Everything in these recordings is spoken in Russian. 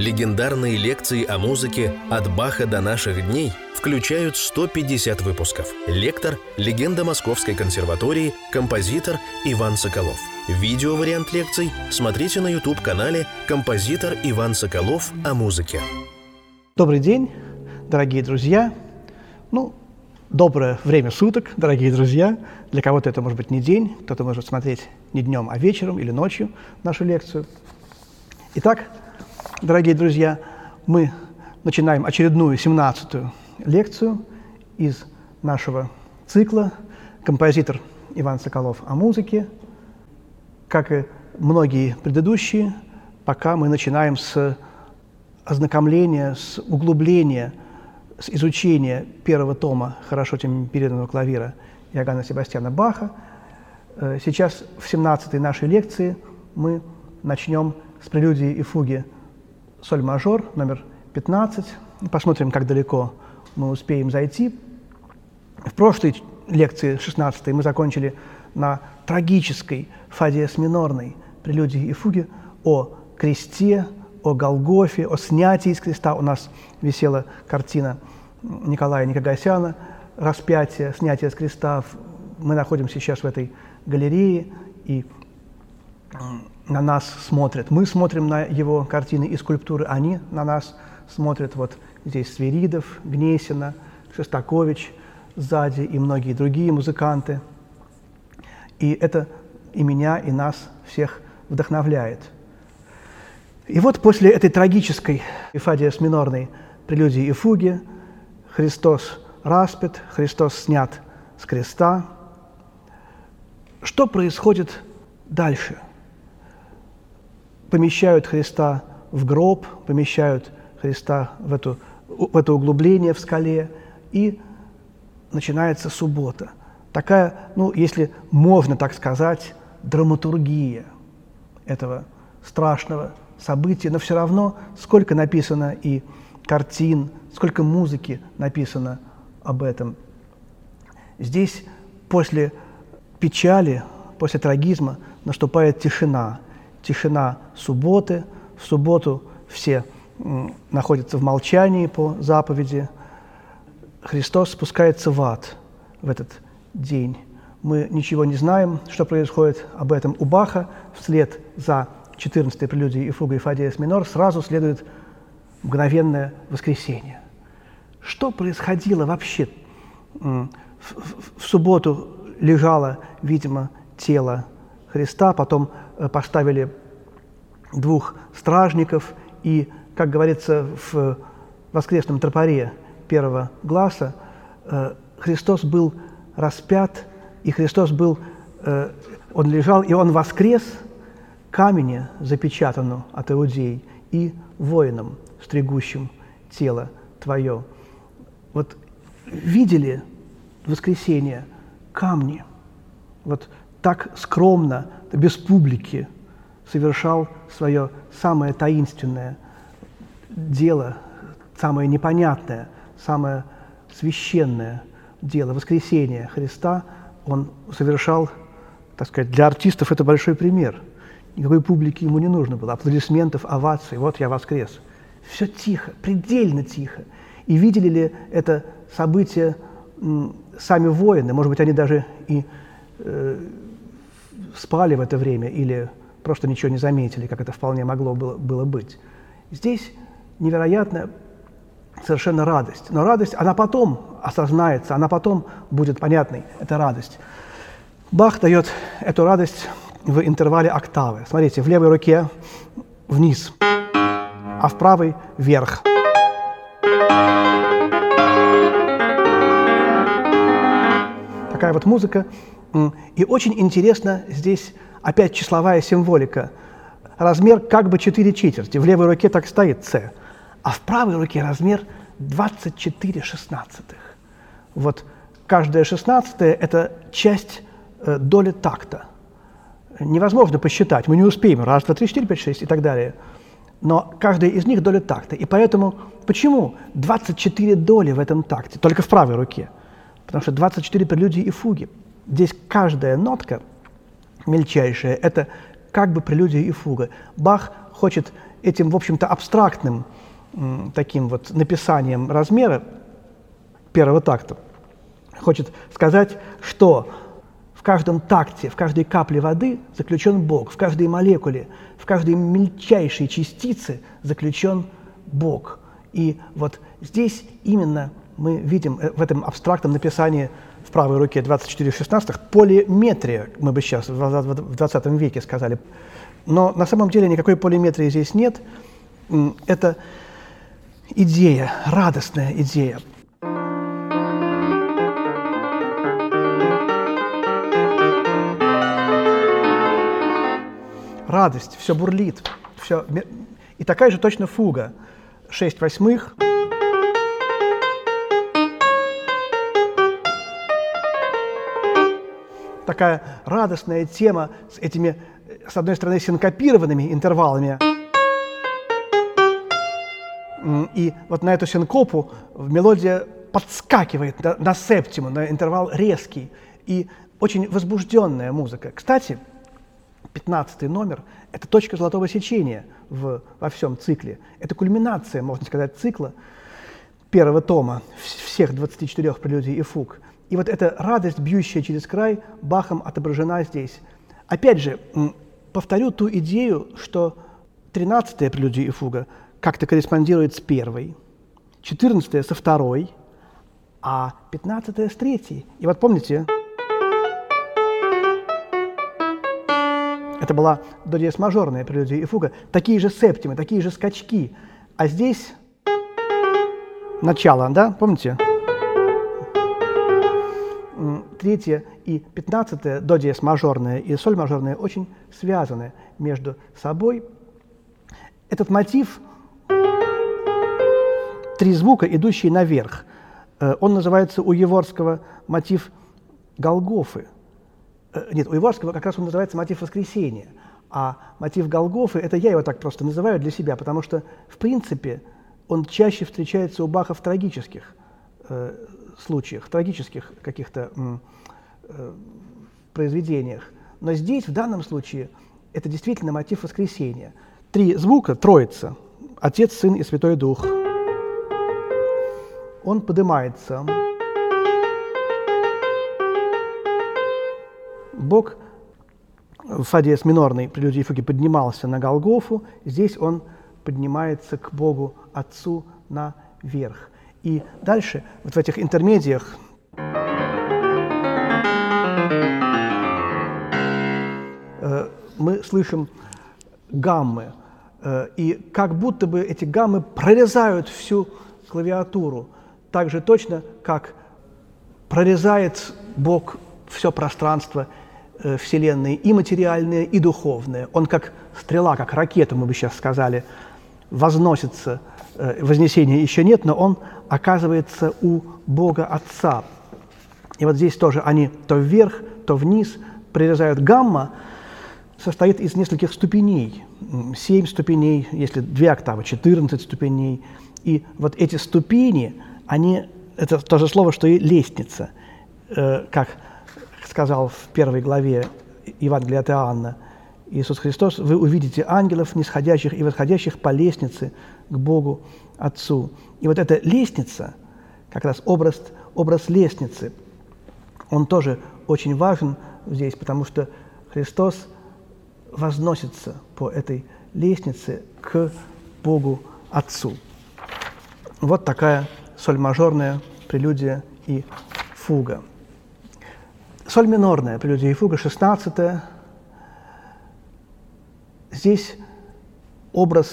Легендарные лекции о музыке «От Баха до наших дней» включают 150 выпусков. Лектор – легенда Московской консерватории, композитор Иван Соколов. Видео-вариант лекций смотрите на YouTube-канале «Композитор Иван Соколов о музыке». Добрый день, дорогие друзья. Ну, доброе время суток, дорогие друзья. Для кого-то это может быть не день, кто-то может смотреть не днем, а вечером или ночью нашу лекцию. Итак, дорогие друзья, мы начинаем очередную 17-ю лекцию из нашего цикла «Композитор Иван Соколов о музыке». Как и многие предыдущие, пока мы начинаем с ознакомления, с углубления, с изучения первого тома хорошо тем переданного клавира Иоганна Себастьяна Баха. Э, сейчас в 17-й нашей лекции мы начнем с прелюдии и фуги соль мажор, номер 15. Посмотрим, как далеко мы успеем зайти. В прошлой лекции, 16 мы закончили на трагической фазе с минорной прелюдии и фуги о кресте, о Голгофе, о снятии из креста. У нас висела картина Николая Никогасяна «Распятие, снятие с креста». Мы находимся сейчас в этой галерее, и на нас смотрят. Мы смотрим на его картины и скульптуры, они на нас смотрят. Вот здесь Свиридов, Гнесина, Шостакович сзади и многие другие музыканты. И это и меня, и нас всех вдохновляет. И вот после этой трагической эфадия с минорной прелюдии и фуги Христос распят, Христос снят с креста. Что происходит дальше – помещают Христа в гроб, помещают Христа в, эту, в это углубление в скале, и начинается суббота. Такая, ну, если можно так сказать, драматургия этого страшного события, но все равно сколько написано и картин, сколько музыки написано об этом. Здесь после печали, после трагизма наступает тишина – тишина субботы. В субботу все находятся в молчании по заповеди. Христос спускается в ад в этот день. Мы ничего не знаем, что происходит об этом у Баха. Вслед за 14-й прелюдией и фугой Фадеес минор сразу следует мгновенное воскресенье. Что происходило вообще? В, в, в субботу лежало, видимо, тело Христа, потом Э, поставили двух стражников, и, как говорится в воскресном тропаре первого глаза, э, Христос был распят, и Христос был, э, он лежал, и он воскрес камени, запечатанному от иудей, и воинам, стригущим тело твое. Вот видели воскресенье камни, вот так скромно без публики совершал свое самое таинственное дело, самое непонятное, самое священное дело, воскресение Христа, он совершал, так сказать, для артистов это большой пример. Никакой публики ему не нужно было, аплодисментов, оваций, вот я воскрес. Все тихо, предельно тихо. И видели ли это событие сами воины, может быть, они даже и э, спали в это время или просто ничего не заметили, как это вполне могло было, было быть. Здесь невероятная совершенно радость. Но радость, она потом осознается, она потом будет понятной, это радость. Бах дает эту радость в интервале октавы. Смотрите, в левой руке вниз, а в правой вверх. Такая вот музыка. И очень интересно здесь опять числовая символика. Размер как бы 4 четверти. В левой руке так стоит С, а в правой руке размер 24 шестнадцатых. Вот каждая шестнадцатая – это часть э, доли такта. Невозможно посчитать, мы не успеем. Раз, два, три, четыре, пять, шесть и так далее. Но каждая из них доля такта. И поэтому почему 24 доли в этом такте, только в правой руке? Потому что 24 прелюдии и фуги – Здесь каждая нотка мельчайшая – это как бы прелюдия и фуга. Бах хочет этим, в общем-то, абстрактным таким вот написанием размера первого такта хочет сказать, что в каждом такте, в каждой капле воды заключен Бог, в каждой молекуле, в каждой мельчайшей частице заключен Бог. И вот здесь именно мы видим э, в этом абстрактном написании в правой руке 24 в 16 полиметрия, мы бы сейчас в 20 веке сказали. Но на самом деле никакой полиметрии здесь нет. Это идея, радостная идея. Радость, все бурлит, все. И такая же точно фуга. 6 восьмых. Такая радостная тема с этими, с одной стороны, синкопированными интервалами. И вот на эту синкопу мелодия подскакивает на, на септиму, на интервал резкий. И очень возбужденная музыка. Кстати, 15 номер – это точка золотого сечения в, во всем цикле. Это кульминация, можно сказать, цикла первого тома, всех 24 прелюдий и фуг. И вот эта радость, бьющая через край, Бахом отображена здесь. Опять же, повторю ту идею, что 13-я прелюдия и фуга как-то корреспондирует с первой, 14-я со второй, а 15-я с третьей. И вот помните, Это была до диез мажорная прелюдия и фуга. Такие же септимы, такие же скачки. А здесь начало, да, помните? Третье и пятнадцатое, до диез мажорная и соль мажорная, очень связаны между собой. Этот мотив, три звука, идущие наверх, э, он называется у Еворского мотив Голгофы – Э, нет, у Иварского как раз он называется мотив воскресения, а мотив Голгофы, это я его так просто называю для себя, потому что, в принципе, он чаще встречается у Баха в трагических э, случаях, трагических каких-то э, произведениях. Но здесь, в данном случае, это действительно мотив воскресения. Три звука, троица, Отец, Сын и Святой Дух. Он поднимается. Бог в фа диез минорной прелюдии фуги поднимался на Голгофу, здесь он поднимается к Богу Отцу наверх. И дальше, вот в этих интермедиях, э, мы слышим гаммы, э, и как будто бы эти гаммы прорезают всю клавиатуру, так же точно, как прорезает Бог все пространство Э, Вселенной, и материальное, и духовное. Он как стрела, как ракета, мы бы сейчас сказали, возносится, вознесения еще нет, но он оказывается у Бога Отца. И вот здесь тоже они то вверх, то вниз прирезают. Гамма состоит из нескольких ступеней. Семь ступеней, если две октавы, 14 ступеней. И вот эти ступени, они, это то же слово, что и лестница, э, как сказал в первой главе Евангелия от Иоанна Иисус Христос, вы увидите ангелов, нисходящих и восходящих по лестнице к Богу Отцу. И вот эта лестница, как раз образ, образ лестницы, он тоже очень важен здесь, потому что Христос возносится по этой лестнице к Богу Отцу. Вот такая соль-мажорная прелюдия и фуга. Соль минорная, прелюдия и фуга, 16 -е. Здесь образ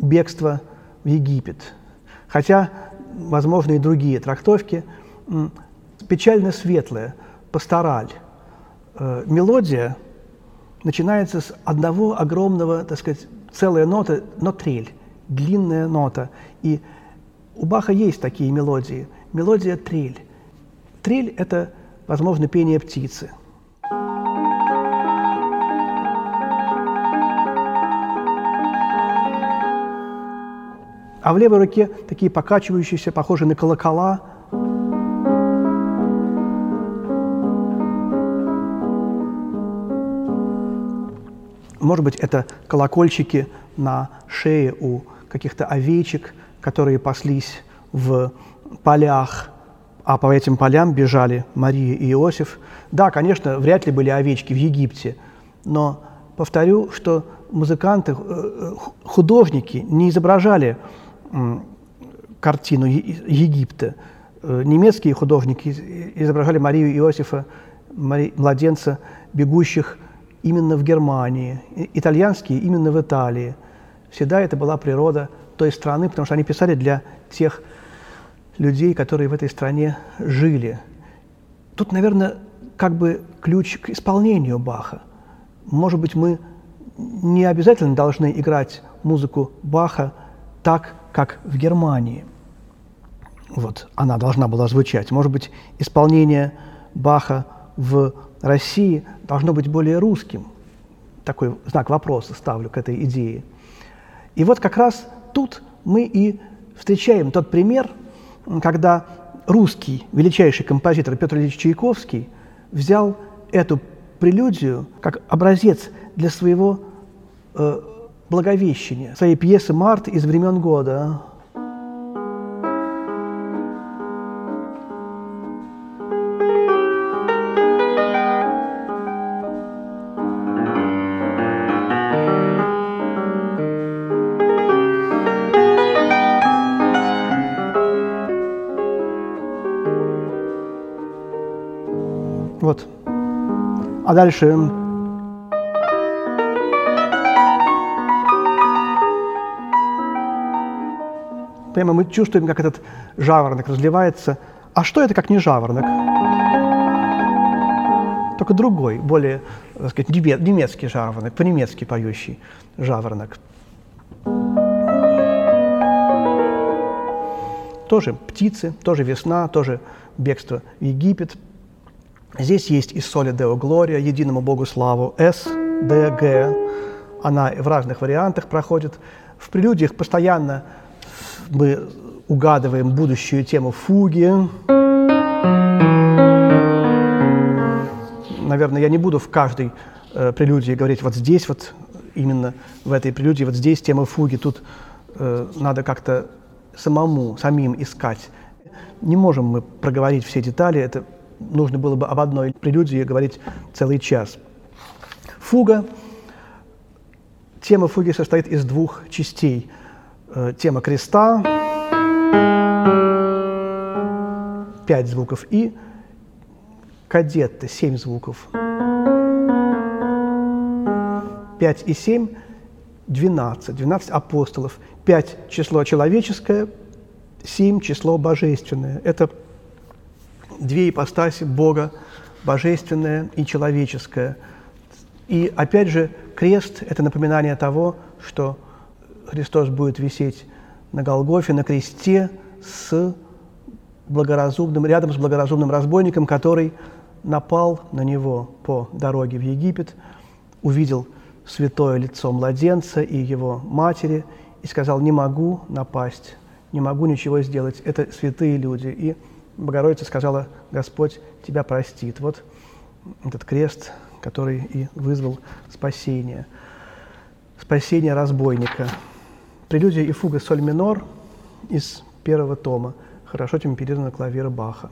бегства в Египет. Хотя, возможно, и другие трактовки. Печально светлая, пастораль. Э, мелодия начинается с одного огромного, так сказать, целая нота, но трель, длинная нота. И у Баха есть такие мелодии. Мелодия трель. Трель – это возможно, пение птицы. А в левой руке такие покачивающиеся, похожие на колокола. Может быть, это колокольчики на шее у каких-то овечек, которые паслись в полях, а по этим полям бежали Мария и Иосиф. Да, конечно, вряд ли были овечки в Египте, но повторю, что музыканты, э, художники не изображали картину Египта. Э, немецкие художники изображали Марию Иосифа, младенца, бегущих именно в Германии, итальянские именно в Италии. Всегда это была природа той страны, потому что они писали для тех людей, которые в этой стране жили. Тут, наверное, как бы ключ к исполнению Баха. Может быть, мы не обязательно должны играть музыку Баха так, как в Германии. Вот она должна была звучать. Может быть, исполнение Баха в России должно быть более русским. Такой знак вопроса ставлю к этой идее. И вот как раз тут мы и встречаем тот пример, когда русский величайший композитор Петр Ильич Чайковский взял эту прелюдию как образец для своего э, благовещения, своей пьесы «Март» из времен года. Вот. А дальше Прямо мы чувствуем, как этот жаворонок разливается. А что это, как не жаворонок? Только другой, более, так сказать, немецкий жаворонок, по-немецки поющий жаворонок. Тоже птицы, тоже весна, тоже бегство в Египет. Здесь есть и соли Део Глория, единому Богу славу, С, Д, Г. Она в разных вариантах проходит. В прелюдиях постоянно мы угадываем будущую тему фуги. Наверное, я не буду в каждой э, прелюдии говорить вот здесь вот, именно в этой прелюдии, вот здесь тема фуги, тут э, надо как-то самому, самим искать. Не можем мы проговорить все детали, это нужно было бы об одной прелюдии говорить целый час. Фуга. Тема фуги состоит из двух частей – тема креста, пять звуков и кадетты, семь звуков. Пять и семь – двенадцать, двенадцать апостолов. Пять – число человеческое, семь – число божественное. Это две ипостаси Бога, божественное и человеческое. И опять же, крест – это напоминание того, что – Христос будет висеть на Голгофе, на кресте с благоразумным, рядом с благоразумным разбойником, который напал на него по дороге в Египет, увидел святое лицо младенца и его матери и сказал, не могу напасть, не могу ничего сделать, это святые люди. И Богородица сказала, Господь тебя простит. Вот этот крест, который и вызвал спасение, спасение разбойника. Прелюдия и фуга соль минор из первого тома хорошо темперированного клавира Баха.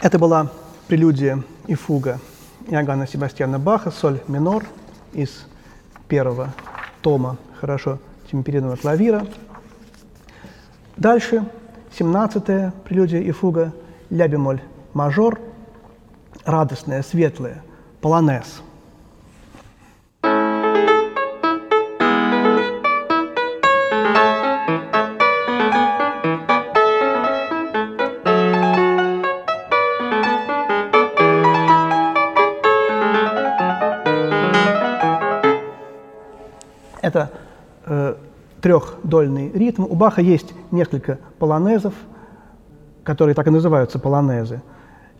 Это была прелюдия и фуга Иоганна Себастьяна Баха, соль минор из первого тома хорошо темперированного клавира. Дальше 17-я прелюдия и фуга ля бемоль мажор, радостная, светлая, полонез – э, трехдольный ритм. У Баха есть несколько полонезов, которые так и называются полонезы.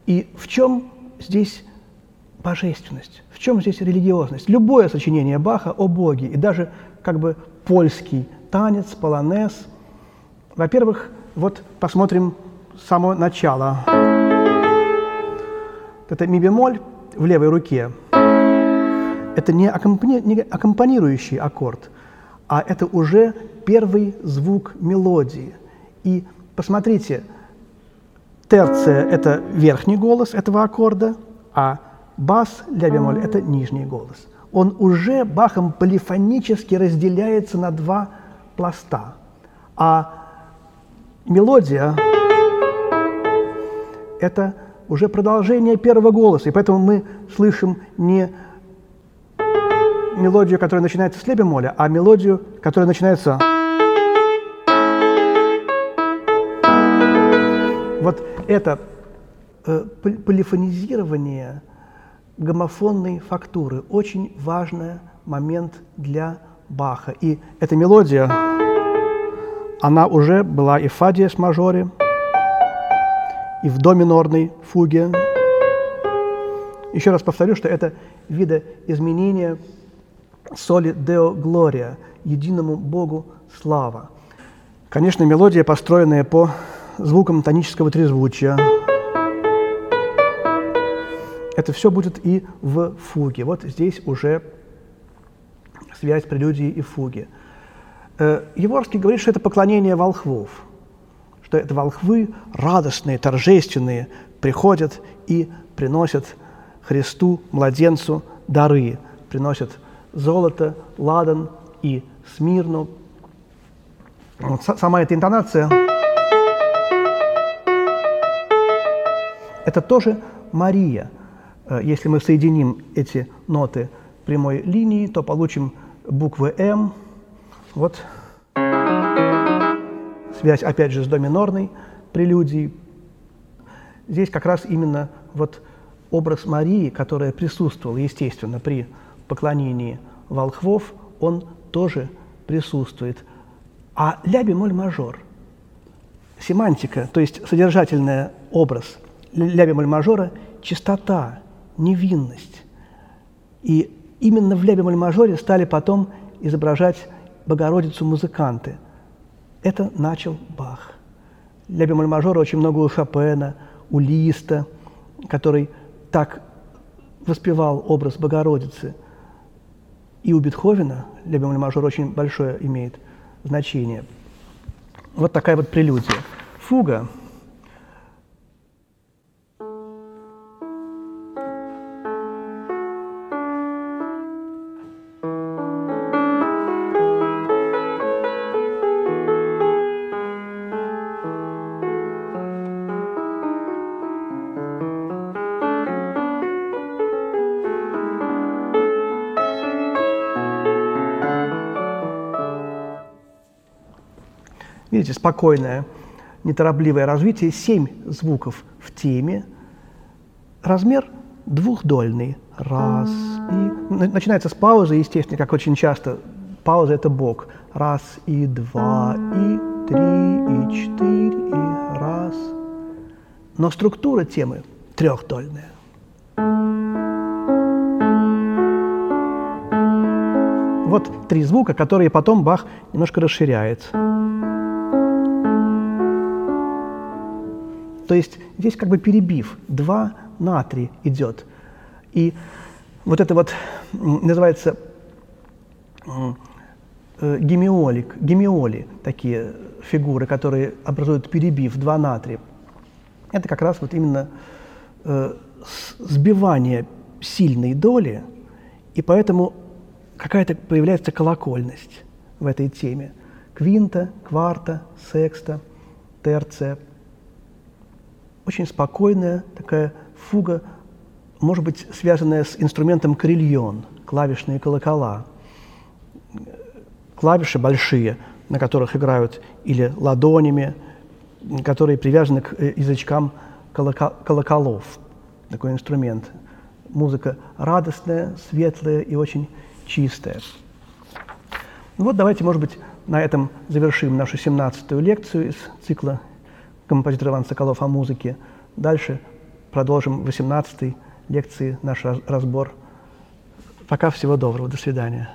И в чем здесь божественность? В чем здесь религиозность? Любое сочинение Баха о Боге, и даже как бы польский танец, полонез. Во-первых, вот посмотрим само начало. Это ми бемоль в левой руке – это не, аккомпани, не аккомпанирующий аккорд, а это уже первый звук мелодии. И посмотрите, терция – это верхний голос этого аккорда, а бас, ля бемоль – это нижний голос. Он уже Бахом полифонически разделяется на два пласта. А мелодия – это уже продолжение первого голоса, и поэтому мы слышим не мелодию, которая начинается с лебемоля, а мелодию, которая начинается... Вот это э, полифонизирование гомофонной фактуры очень важный момент для Баха. И эта мелодия, она уже была и в фа диез мажоре, и в до минорной фуге. Еще раз повторю, что это видоизменение соли Део Глория, единому Богу слава. Конечно, мелодия, построенная по звукам тонического трезвучия. Это все будет и в фуге. Вот здесь уже связь прелюдии и фуги. Э, Еворский говорит, что это поклонение волхвов, что это волхвы радостные, торжественные, приходят и приносят Христу, младенцу, дары, приносят золото, ладан и смирну. Вот сама эта интонация – это тоже Мария. Э, если мы соединим эти ноты прямой линии, то получим буквы М. Вот связь, опять же, с до минорной прелюдией. Здесь как раз именно вот образ Марии, которая присутствовала, естественно, при поклонении волхвов, он тоже присутствует. А ля бемоль мажор, семантика, то есть содержательный образ ля бемоль мажора – чистота, невинность. И именно в ля бемоль мажоре стали потом изображать Богородицу музыканты. Это начал Бах. Ля бемоль мажора очень много у Шопена, у Листа, который так воспевал образ Богородицы – и у Бетховена любимый мажор очень большое имеет значение. Вот такая вот прелюдия. Фуга Видите, спокойное, неторопливое развитие, семь звуков в теме, размер двухдольный. Раз, и... Начинается с паузы, естественно, как очень часто. Пауза – это бок. Раз, и два, и три, и четыре, и раз. Но структура темы трехдольная. Вот три звука, которые потом Бах немножко расширяет. То есть здесь как бы перебив, два на три идет. И вот это вот называется э, гемиолик, гемиоли, такие фигуры, которые образуют перебив, два на три. Это как раз вот именно э, сбивание сильной доли, и поэтому какая-то появляется колокольность в этой теме. Квинта, кварта, секста, терция. Очень спокойная такая фуга, может быть, связанная с инструментом крильон, клавишные колокола. Клавиши большие, на которых играют или ладонями, которые привязаны к э, язычкам колоколов. Такой инструмент. Музыка радостная, светлая и очень чистая. Ну вот давайте, может быть, на этом завершим нашу 17-ю лекцию из цикла композитора Иван Соколов о музыке. Дальше продолжим в 18-й лекции наш разбор. Пока всего доброго, до свидания.